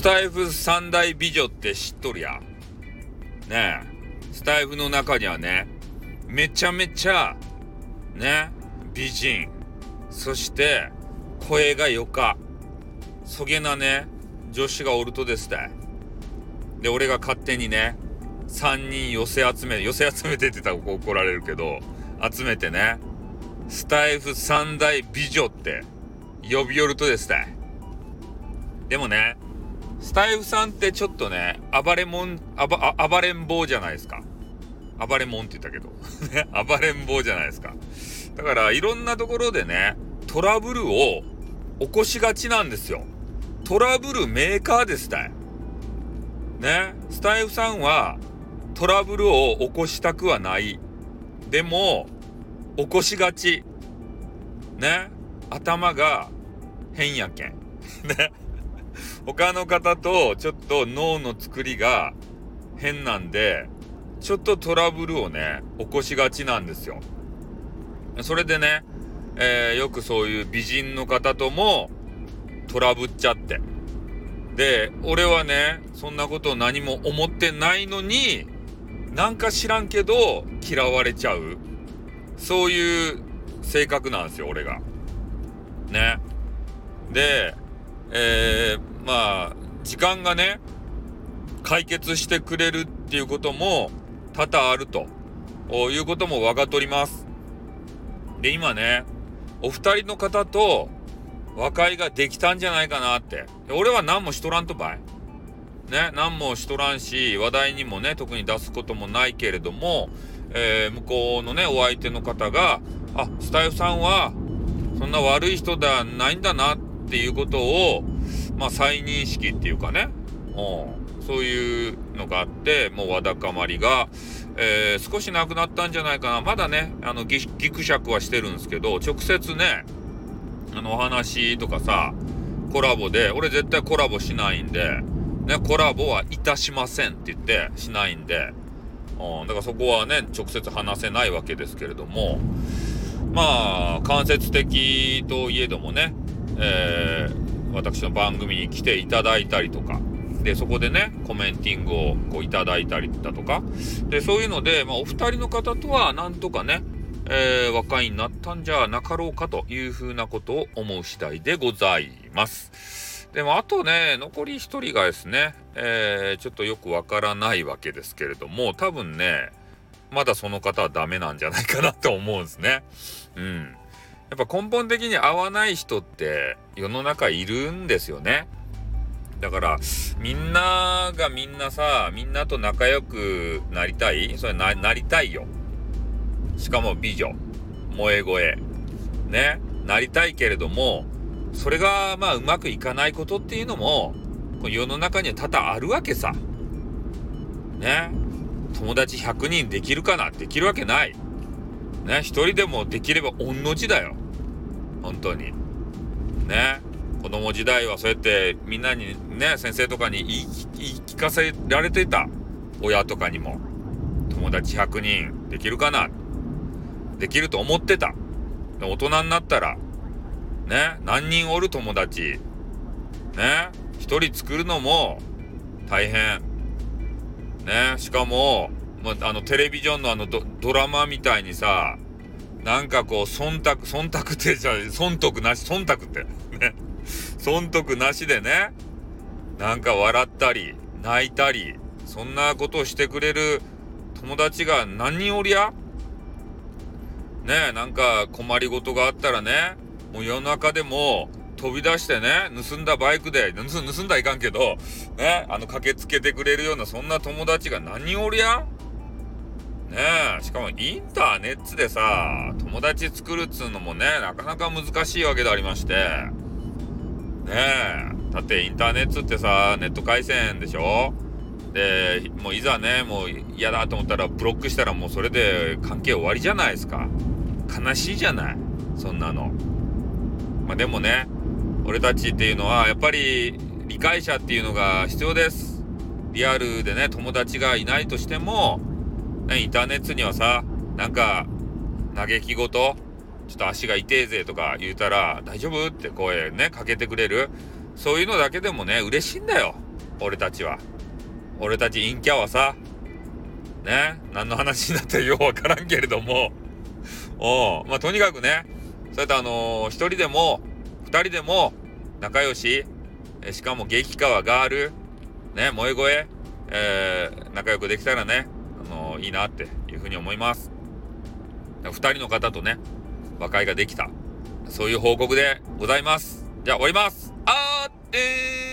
スタイフ三大美女って知っとるや。ねえ。スタイフの中にはね、めちゃめちゃ、ね、美人。そして、声がよか。そげなね、女子がおるとですね。で、俺が勝手にね、3人寄せ集め、寄せ集めてって言ったら怒られるけど、集めてね、スタイフ三大美女って呼び寄るとですね。でもね、スタイフさんってちょっとね、暴れもん、暴れん坊じゃないですか。暴れもんって言ったけど。暴れん坊じゃないですか。だからいろんなところでね、トラブルを起こしがちなんですよ。トラブルメーカーですたい。ね、スタイフさんはトラブルを起こしたくはない。でも、起こしがち。ね、頭が変やけん。ね。他の方とちょっと脳の作りが変なんで、ちょっとトラブルをね、起こしがちなんですよ。それでね、えー、よくそういう美人の方ともトラブっちゃって。で、俺はね、そんなこと何も思ってないのに、なんか知らんけど嫌われちゃう。そういう性格なんですよ、俺が。ね。で、えー、まあ、時間がね、解決してくれるっていうことも多々あるということも分かっております。で、今ね、お二人の方と和解ができたんじゃないかなって。俺は何もしとらんとばい。ね、何もしとらんし、話題にもね、特に出すこともないけれども、えー、向こうのね、お相手の方が、あ、スタイフさんは、そんな悪い人ではないんだなってていうことを、まあ、再認識っていうかね、うん、そういうのがあって、もうわだかまりが、えー、少しなくなったんじゃないかな。まだね、あの、ぎ、ぎくしゃくはしてるんですけど、直接ね、あの、お話とかさ、コラボで、俺絶対コラボしないんで、ね、コラボはいたしませんって言ってしないんで、うん、だからそこはね、直接話せないわけですけれども、まあ、間接的といえどもね、えー、私の番組に来ていただいたりとか、で、そこでね、コメンティングをこういただいたりだとか、で、そういうので、まあ、お二人の方とはなんとかね、えー、和解になったんじゃなかろうかというふうなことを思う次第でございます。でも、あとね、残り一人がですね、えー、ちょっとよくわからないわけですけれども、多分ね、まだその方はダメなんじゃないかなと思うんですね。うん。やっぱ根本的に合わない人って世の中いるんですよね。だから、みんながみんなさ、みんなと仲良くなりたい？それな、なりたいよ。しかも美女。萌え声。ね？なりたいけれども、それが、まあ、うまくいかないことっていうのも、世の中には多々あるわけさ。ね？友達100人できるかなできるわけない。ね？一人でもできれば御の字だよ。本当に。ね。子供時代はそうやってみんなにね、先生とかに言い聞かせられてた。親とかにも。友達100人できるかな？できると思ってた。大人になったら、ね、何人おる友達？ね、一人作るのも大変。ね、しかも、まあの、テレビジョンのあのドラマみたいにさ、なんかこう、忖度、忖度ってじゃ損得なし、忖度って。ね。損得なしでね、なんか笑ったり、泣いたり、そんなことをしてくれる友達が何人おりやねえ、なんか困りごとがあったらね、もう世の中でも飛び出してね、盗んだバイクで、盗んだらいかんけど、ね、あの駆けつけてくれるようなそんな友達が何人おりやねえ、しかもインターネットでさ、友達作るっつうのもね、なかなか難しいわけでありまして、ねえ。だってインターネットってさ、ネット回線でしょ？で、もういざね、もう嫌だと思ったらブロックしたらもうそれで関係終わりじゃないですか。悲しいじゃない？そんなの。まあでもね、俺たちっていうのはやっぱり理解者っていうのが必要です。リアルでね、友達がいないとしても、インターネットにはさ、なんか、嘆き事ちょっと足が痛えぜとか言うたら、大丈夫って声ね、かけてくれる。そういうのだけでもね、嬉しいんだよ。俺たちは。俺たち陰キャはさ、ね、何の話になったらようわからんけれども、おまあ、とにかくね、そうやってあのー、一人でも、二人でも、仲良し、えしかも激川ガール、ね、萌え声、えー、仲良くできたらね、いいなっていうふうに思います。2人の方とね、和解ができた。そういう報告でございます。じゃあ終わります。あーってー